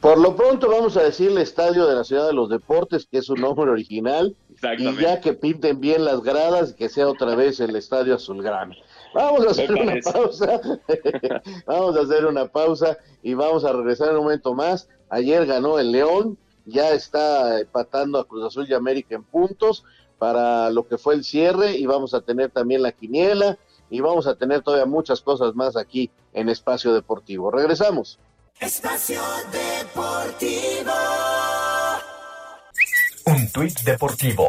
Por lo pronto vamos a decirle Estadio de la Ciudad de los Deportes, que es su nombre original, y ya que pinten bien las gradas, que sea otra vez el Estadio Azulgrana. Vamos a hacer una pausa, vamos a hacer una pausa y vamos a regresar un momento más. Ayer ganó el León, ya está empatando a Cruz Azul y América en puntos para lo que fue el cierre y vamos a tener también la quiniela y vamos a tener todavía muchas cosas más aquí en Espacio Deportivo. Regresamos. Espacio Deportivo. Un tuit deportivo.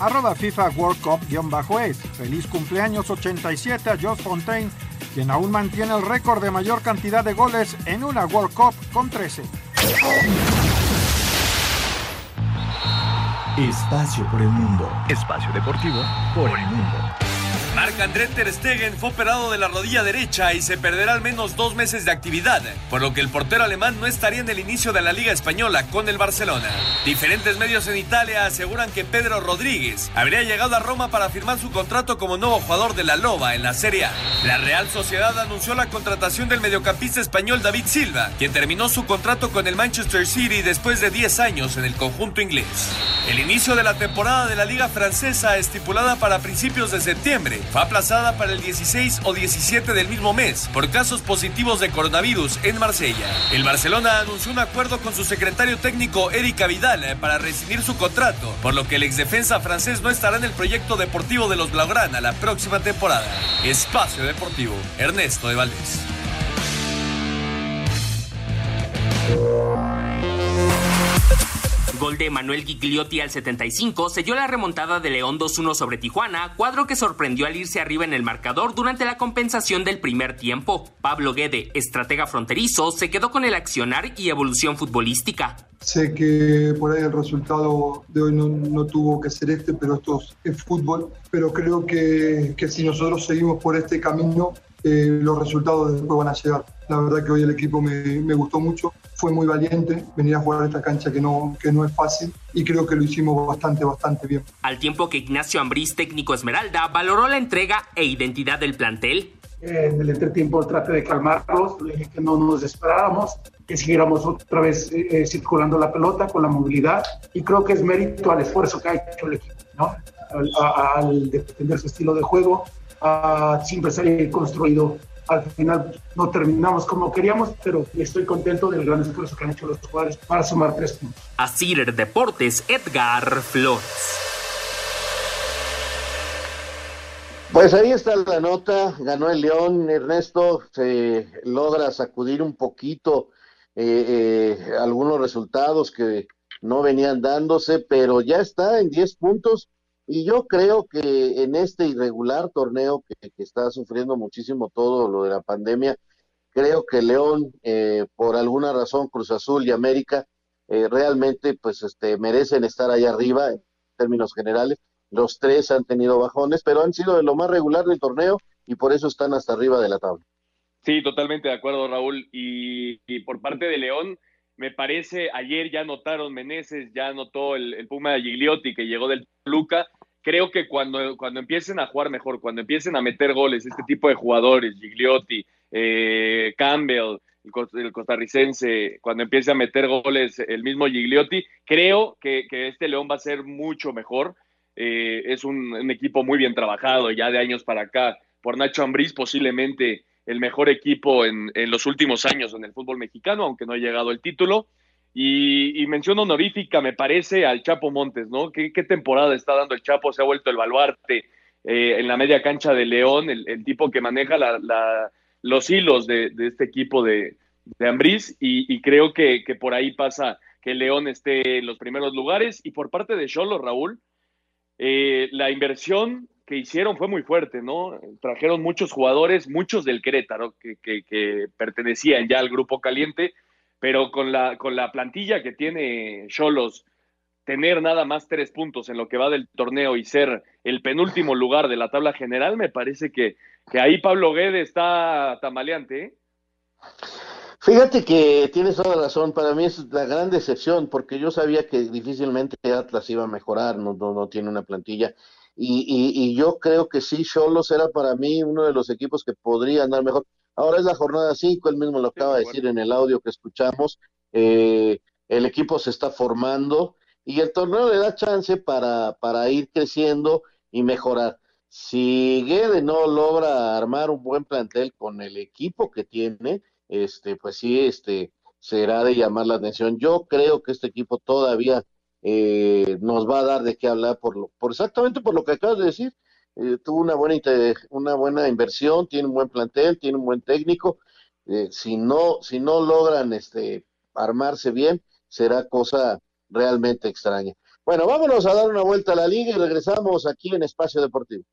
Arroba FIFA World Cup-es. Feliz cumpleaños 87 a Josh Fontaine, quien aún mantiene el récord de mayor cantidad de goles en una World Cup con 13. Espacio por el mundo. Espacio deportivo por el mundo. Marc-André Ter Stegen fue operado de la rodilla derecha y se perderá al menos dos meses de actividad, por lo que el portero alemán no estaría en el inicio de la Liga Española con el Barcelona. Diferentes medios en Italia aseguran que Pedro Rodríguez habría llegado a Roma para firmar su contrato como nuevo jugador de la Loba en la Serie A. La Real Sociedad anunció la contratación del mediocampista español David Silva, quien terminó su contrato con el Manchester City después de 10 años en el conjunto inglés. El inicio de la temporada de la Liga Francesa, estipulada para principios de septiembre, fue aplazada para el 16 o 17 del mismo mes por casos positivos de coronavirus en Marsella. El Barcelona anunció un acuerdo con su secretario técnico Erika Vidal eh, para rescindir su contrato, por lo que el exdefensa francés no estará en el proyecto deportivo de los Blaugrana la próxima temporada. Espacio Deportivo, Ernesto de Valdés. Gol de Manuel Gigliotti al 75 selló la remontada de León 2-1 sobre Tijuana, cuadro que sorprendió al irse arriba en el marcador durante la compensación del primer tiempo. Pablo Guede, estratega fronterizo, se quedó con el accionar y evolución futbolística. Sé que por ahí el resultado de hoy no, no tuvo que ser este, pero esto es fútbol. Pero creo que, que si nosotros seguimos por este camino, eh, los resultados después van a llegar. La verdad que hoy el equipo me, me, gustó mucho, fue muy valiente venir a jugar a esta cancha que no, que no es fácil y creo que lo hicimos bastante, bastante bien. Al tiempo que Ignacio Ambriz, técnico Esmeralda, valoró la entrega e identidad del plantel. en el entretiempo traté de calmarlos, le dije que no nos esperáramos, que siguiéramos otra vez eh, circulando la pelota con la movilidad y creo que es mérito al esfuerzo que ha hecho el equipo, ¿no? Al, defender su estilo de juego, a siempre salir construido. Al final no terminamos como queríamos, pero estoy contento del gran esfuerzo que han hecho los jugadores para sumar tres puntos. Asir Deportes, Edgar Flores. Pues ahí está la nota, ganó el León, Ernesto, se logra sacudir un poquito eh, eh, algunos resultados que no venían dándose, pero ya está en 10 puntos y yo creo que en este irregular torneo que, está sufriendo muchísimo todo lo de la pandemia, creo que León, eh, por alguna razón, Cruz Azul y América, realmente pues este, merecen estar allá arriba en términos generales los tres han tenido bajones, pero han sido de lo más regular del torneo y por eso están hasta arriba de la tabla. Sí, totalmente de acuerdo, Raúl. Y, por parte de León, me parece, ayer ya notaron Meneses, ya notó el, Puma de Gigliotti que llegó del Luca. Creo que cuando, cuando empiecen a jugar mejor, cuando empiecen a meter goles, este tipo de jugadores, Gigliotti, eh, Campbell, el, costarricense, cuando empiece a meter goles el mismo Gigliotti, creo que, este León va a ser mucho mejor eh, es un, equipo muy bien trabajado ya de años para acá por Nacho Ambriz, posiblemente el mejor equipo en, los últimos años en el fútbol mexicano, aunque no ha llegado el título. Y, mención honorífica, me parece, al Chapo Montes, ¿no? ¿Qué, temporada está dando el Chapo? Se ha vuelto el baluarte eh, en la media cancha de León, el, tipo que maneja los hilos de, este equipo de, de Ambriz, y, creo que, que, por ahí pasa que León esté en los primeros lugares. Y por parte de Cholo, Raúl, eh, la inversión que hicieron fue muy fuerte, ¿no? Trajeron muchos jugadores, muchos del Querétaro, que, pertenecían ya al grupo caliente, pero con la, con la plantilla que tiene Cholos, tener nada más tres puntos en lo que va del torneo y ser el penúltimo lugar de la tabla general, me parece que, que ahí Pablo Guede está tamaleante. ¿eh? Fíjate que tienes toda razón, para mí es la gran decepción, porque yo sabía que difícilmente Atlas iba a mejorar, no, no, no tiene una plantilla, y, y, yo creo que sí, Cholos era para mí uno de los equipos que podría andar mejor. Ahora es la jornada 5, él mismo lo acaba de decir en el audio que escuchamos, eh, el equipo se está formando y el torneo le da chance para, para ir creciendo y mejorar. Si Guede no logra armar un buen plantel con el equipo que tiene, este, pues sí, este, será de llamar la atención. Yo creo que este equipo todavía eh, nos va a dar de qué hablar por, lo, por exactamente por lo que acabas de decir. Eh, tuvo una buena, una buena inversión, tiene un buen plantel, tiene un buen técnico. Eh, si no, si no logran este, armarse bien, será cosa realmente extraña. Bueno, vámonos a dar una vuelta a la liga y regresamos aquí en Espacio Deportivo.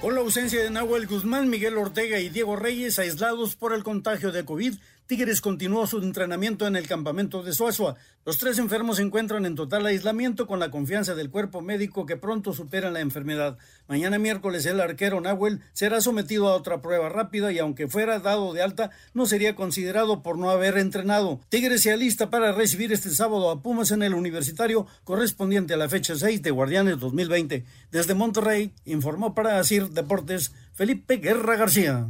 Con la ausencia de Nahuel Guzmán, Miguel Ortega y Diego Reyes aislados por el contagio de COVID, Tigres continuó su entrenamiento en el campamento de Suazua. Los tres enfermos se encuentran en total aislamiento con la confianza del cuerpo médico que pronto superan la enfermedad. Mañana miércoles el arquero Nahuel será sometido a otra prueba rápida y aunque fuera dado de alta no sería considerado por no haber entrenado. Tigres se alista para recibir este sábado a Pumas en el universitario correspondiente a la fecha 6 de Guardianes 2020. Desde Monterrey informó para Asir Deportes Felipe Guerra García.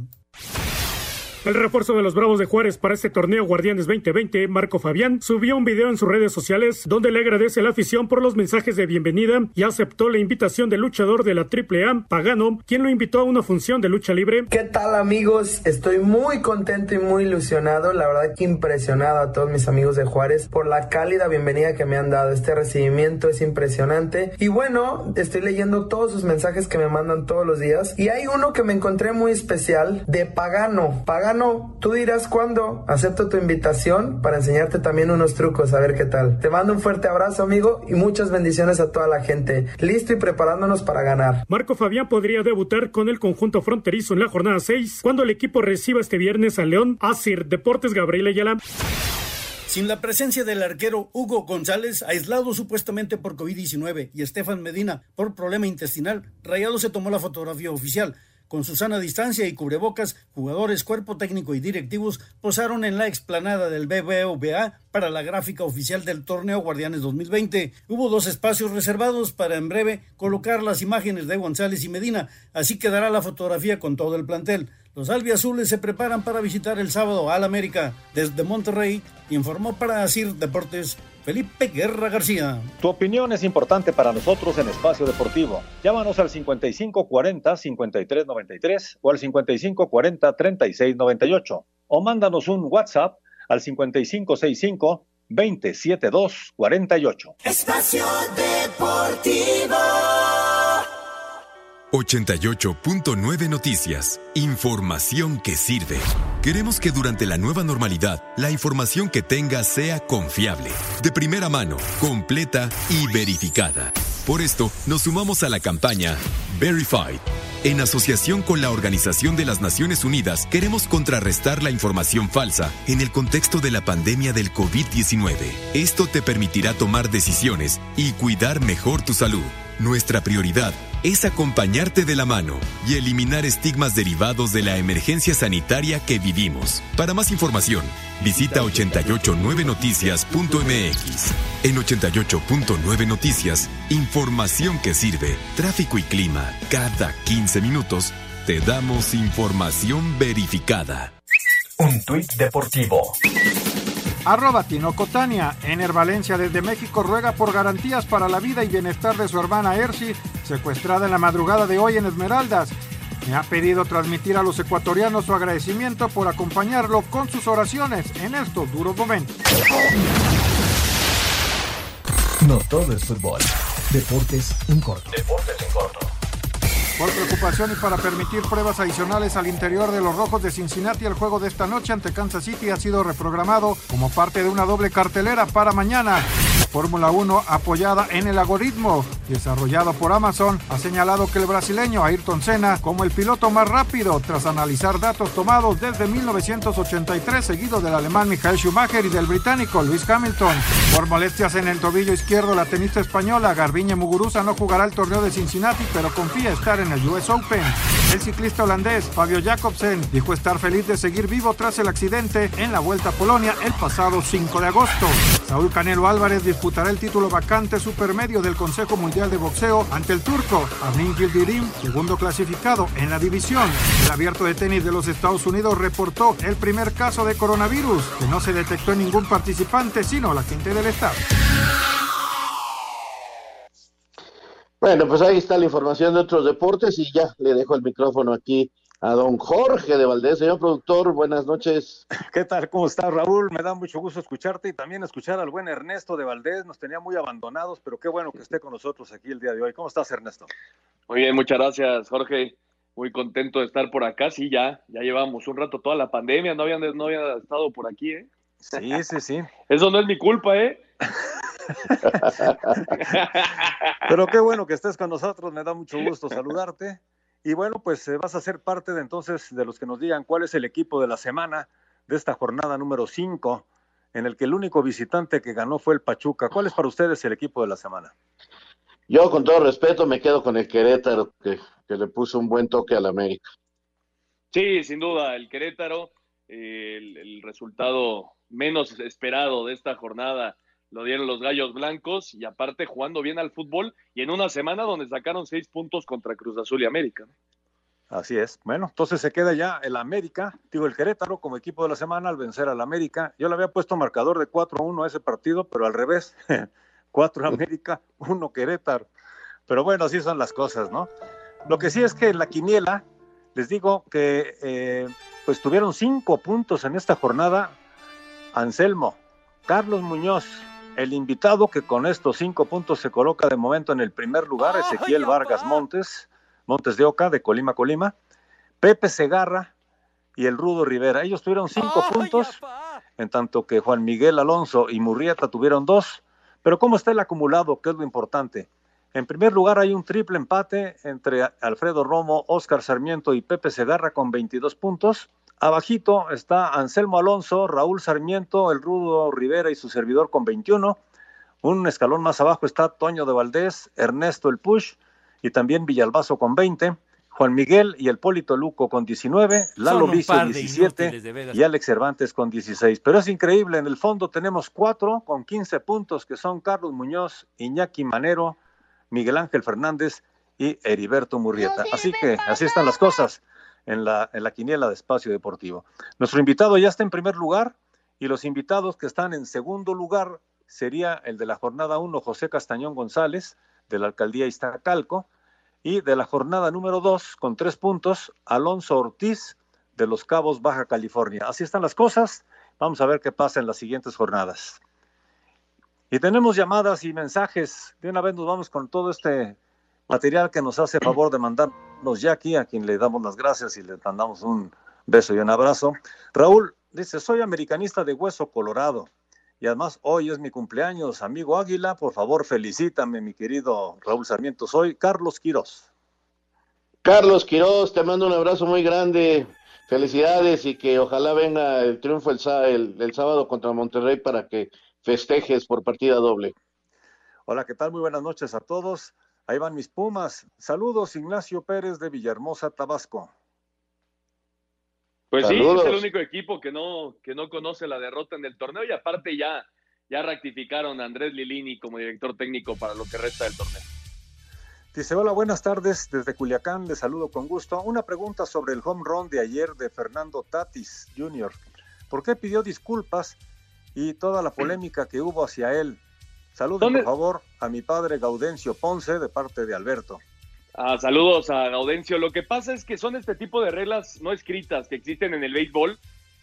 El refuerzo de los Bravos de Juárez para este torneo Guardianes 2020, Marco Fabián, subió un video en sus redes sociales donde le agradece la afición por los mensajes de bienvenida y aceptó la invitación del luchador de la AAA, Pagano, quien lo invitó a una función de lucha libre. ¿Qué tal amigos? Estoy muy contento y muy ilusionado, la verdad que impresionado a todos mis amigos de Juárez por la cálida bienvenida que me han dado. Este recibimiento es impresionante y bueno, estoy leyendo todos sus mensajes que me mandan todos los días y hay uno que me encontré muy especial de Pagano. Pagano no, tú dirás cuándo. Acepto tu invitación para enseñarte también unos trucos, a ver qué tal. Te mando un fuerte abrazo, amigo, y muchas bendiciones a toda la gente. Listo y preparándonos para ganar. Marco Fabián podría debutar con el conjunto fronterizo en la jornada 6 cuando el equipo reciba este viernes a León. Asir Deportes Gabriel Ayala. Sin la presencia del arquero Hugo González, aislado supuestamente por COVID-19, y Estefan Medina por problema intestinal, Rayado se tomó la fotografía oficial Con su sana distancia y cubrebocas, jugadores, cuerpo técnico y directivos posaron en la explanada del BBVA para la gráfica oficial del torneo Guardianes 2020. Hubo dos espacios reservados para en breve colocar las imágenes de González y Medina, así quedará la fotografía con todo el plantel. Los albiazules se preparan para visitar el sábado al América. Desde Monterrey, informó para Asir Deportes Felipe Guerra García. Tu opinión es importante para nosotros en Espacio Deportivo. Llámanos al 5540-5393 o al 5540-3698 o mándanos un WhatsApp al 5565-27248. Espacio Deportivo. 88.9 Noticias. Información que sirve. Queremos que durante la nueva normalidad, la información que tengas sea confiable, de primera mano, completa y verificada. Por esto, nos sumamos a la campaña Verified. En asociación con la Organización de las Naciones Unidas, queremos contrarrestar la información falsa en el contexto de la pandemia del COVID-19. Esto te permitirá tomar decisiones y cuidar mejor tu salud. Nuestra prioridad es acompañarte de la mano y eliminar estigmas derivados de la emergencia sanitaria que vivimos. Para más información, visita 889noticias.mx. En 88.9 Noticias, información que sirve, tráfico y clima. Cada 15 minutos te damos información verificada. Un tuit deportivo. Arroba Tinocotania. Ener Valencia desde México ruega por garantías para la vida y bienestar de su hermana Ersi, secuestrada en la madrugada de hoy en Esmeraldas. Me ha pedido transmitir a los ecuatorianos su agradecimiento por acompañarlo con sus oraciones en estos duros momentos. No todo es fútbol. Deportes en corto. Deportes en corto. Por preocupación y para permitir pruebas adicionales al interior de los Rojos de Cincinnati, el juego de esta noche ante Kansas City ha sido reprogramado como parte de una doble cartelera para mañana. Fórmula 1, apoyada en el algoritmo desarrollado por Amazon, ha señalado que el brasileño Ayrton Senna como el piloto más rápido tras analizar datos tomados desde 1983, seguido del alemán Michael Schumacher y del británico Lewis Hamilton. Por molestias en el tobillo izquierdo, la tenista española Garbiñe Muguruza no jugará el torneo de Cincinnati, pero confía estar en el US Open. El ciclista holandés Fabio Jacobsen dijo estar feliz de seguir vivo tras el accidente en la Vuelta a Polonia el pasado 5 de agosto. Saúl Canelo Álvarez disputará el título vacante supermedio del Consejo Mundial de Boxeo ante el turco Armin Gildirim, segundo clasificado en la división. El abierto de tenis de los Estados Unidos reportó el primer caso de coronavirus, que no se detectó en ningún participante, sino la gente del estado. Bueno, pues ahí está la información de otros deportes y ya le dejo el micrófono aquí a don Jorge de Valdés. Señor productor, buenas noches. ¿Qué tal? ¿Cómo estás, Raúl? Me da mucho gusto escucharte y también escuchar al buen Ernesto de Valdés. Nos tenía muy abandonados, pero qué bueno que esté con nosotros aquí el día de hoy. ¿Cómo estás, Ernesto? Muy bien, muchas gracias, Jorge. Muy contento de estar por acá. Sí, ya, ya llevamos un rato toda la pandemia. No habían, no había estado por aquí, ¿eh? Sí, sí, sí. Eso no es mi culpa, ¿eh? Pero qué bueno que estés con nosotros, me da mucho gusto saludarte. Y bueno, pues eh, vas a ser parte de entonces de los que nos digan cuál es el equipo de la semana de esta jornada número 5, en el que el único visitante que ganó fue el Pachuca. ¿Cuál es para ustedes el equipo de la semana? Yo, con todo respeto, me quedo con el Querétaro, que, que le puso un buen toque al América. Sí, sin duda, el Querétaro, eh, el, el resultado menos esperado de esta jornada lo dieron los Gallos Blancos y aparte jugando bien al fútbol y en una semana donde sacaron seis puntos contra Cruz Azul y América. Así es. Bueno, entonces se queda ya el América, digo el Querétaro como equipo de la semana al vencer al América. Yo le había puesto marcador de 4-1 a ese partido, pero al revés. 4 América, 1 Querétaro. Pero bueno, así son las cosas, ¿no? Lo que sí es que en la quiniela, les digo que eh, pues tuvieron cinco puntos en esta jornada. Anselmo, Carlos Muñoz, el invitado que con estos cinco puntos se coloca de momento en el primer lugar, Ezequiel Vargas Montes, Montes de Oca, de Colima, Colima, Pepe Segarra y el Rudo Rivera. Ellos tuvieron cinco puntos, en tanto que Juan Miguel Alonso y Murrieta tuvieron dos. Pero ¿cómo está el acumulado? ¿Qué es lo importante? En primer lugar hay un triple empate entre Alfredo Romo, Óscar Sarmiento y Pepe Segarra con 22 puntos. Abajito está Anselmo Alonso, Raúl Sarmiento, el Rudo Rivera y su servidor con 21. Un escalón más abajo está Toño de Valdés, Ernesto el Push y también Villalbazo con 20. Juan Miguel y el Polito Luco con 19, Lalo Vicio 17 y Alex Cervantes con 16. Pero es increíble, en el fondo tenemos cuatro con 15 puntos que son Carlos Muñoz, Iñaki Manero, Miguel Ángel Fernández y Heriberto Murrieta. Así que así están las cosas en la, en la quiniela de Espacio Deportivo. Nuestro invitado ya está en primer lugar y los invitados que están en segundo lugar sería el de la jornada 1, José Castañón González, de la alcaldía Iztacalco, y de la jornada número 2, con tres puntos, Alonso Ortiz de Los Cabos, Baja California. Así están las cosas. Vamos a ver qué pasa en las siguientes jornadas. Y tenemos llamadas y mensajes. De una vez nos vamos con todo este material que nos hace favor de mandarnos Jackie, a quien le damos las gracias y le mandamos un beso y un abrazo. Raúl dice, soy americanista de Hueso Colorado. Y además hoy es mi cumpleaños, amigo Águila, por favor felicítame, mi querido Raúl Sarmiento. Soy Carlos Quirós. Carlos Quirós, te mando un abrazo muy grande, felicidades y que ojalá venga el triunfo el, el, sábado contra Monterrey para que festejes por partida doble. Hola, ¿qué tal? Muy buenas noches a todos. Ahí van mis Pumas. Saludos, Ignacio Pérez de Villahermosa, Tabasco. Pues sí, es el único equipo que no, que no conoce la derrota en el torneo y aparte ya, ya rectificaron a Andrés Lilini como director técnico para lo que resta del torneo. Dice, hola, buenas tardes desde Culiacán, les saludo con gusto. Una pregunta sobre el home run de ayer de Fernando Tatis Jr. ¿Por qué pidió disculpas y toda la polémica que hubo hacia él? Saludos, por favor, a mi padre Gaudencio Ponce de parte de Alberto. Ah, saludos a Gaudencio. Lo que pasa es que son este tipo de reglas no escritas que existen en el béisbol.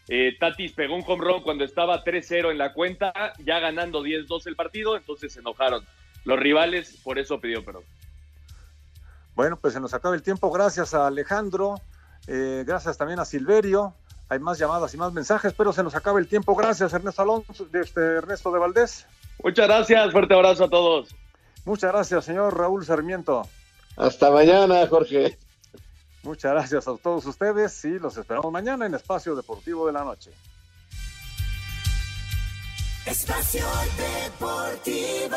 Eh, Tatis pegó un home run cuando estaba 3-0 en la cuenta, ya ganando 10-2 el partido, entonces se enojaron. Los rivales, por eso pidió perdón. Bueno, pues se nos acaba el tiempo. Gracias a Alejandro, eh, gracias también a Silverio. Hay más llamadas y más mensajes, pero se nos acaba el tiempo. Gracias, Ernesto Alonso, de este, Ernesto de Valdés. Muchas gracias, fuerte abrazo a todos. Muchas gracias, señor Raúl Sarmiento. Hasta mañana, Jorge. Muchas gracias a todos ustedes y los esperamos mañana en Espacio Deportivo de la Noche. Espacio Deportivo.